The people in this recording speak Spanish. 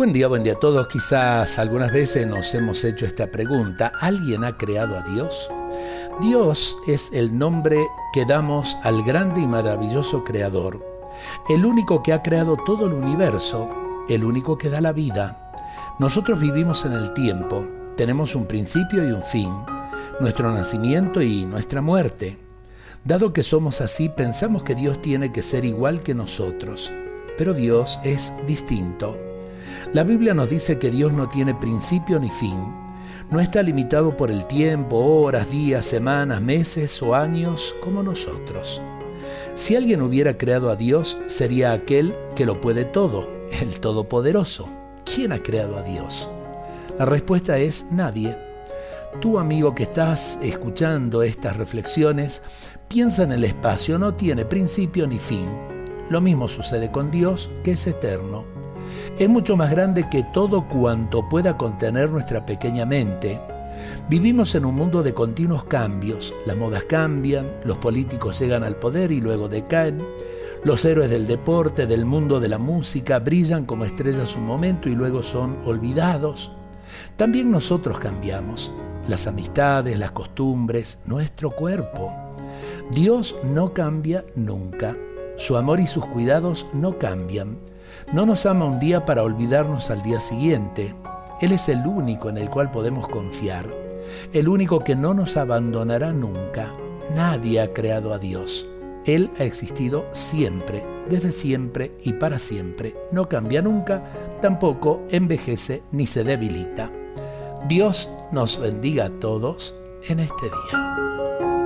Buen día, buen día a todos. Quizás algunas veces nos hemos hecho esta pregunta. ¿Alguien ha creado a Dios? Dios es el nombre que damos al grande y maravilloso Creador, el único que ha creado todo el universo, el único que da la vida. Nosotros vivimos en el tiempo, tenemos un principio y un fin, nuestro nacimiento y nuestra muerte. Dado que somos así, pensamos que Dios tiene que ser igual que nosotros, pero Dios es distinto. La Biblia nos dice que Dios no tiene principio ni fin. No está limitado por el tiempo, horas, días, semanas, meses o años como nosotros. Si alguien hubiera creado a Dios, sería aquel que lo puede todo, el Todopoderoso. ¿Quién ha creado a Dios? La respuesta es nadie. Tú amigo que estás escuchando estas reflexiones, piensa en el espacio, no tiene principio ni fin. Lo mismo sucede con Dios, que es eterno es mucho más grande que todo cuanto pueda contener nuestra pequeña mente. Vivimos en un mundo de continuos cambios, las modas cambian, los políticos llegan al poder y luego decaen, los héroes del deporte, del mundo de la música, brillan como estrellas un momento y luego son olvidados. También nosotros cambiamos, las amistades, las costumbres, nuestro cuerpo. Dios no cambia nunca, su amor y sus cuidados no cambian. No nos ama un día para olvidarnos al día siguiente. Él es el único en el cual podemos confiar, el único que no nos abandonará nunca. Nadie ha creado a Dios. Él ha existido siempre, desde siempre y para siempre. No cambia nunca, tampoco envejece ni se debilita. Dios nos bendiga a todos en este día.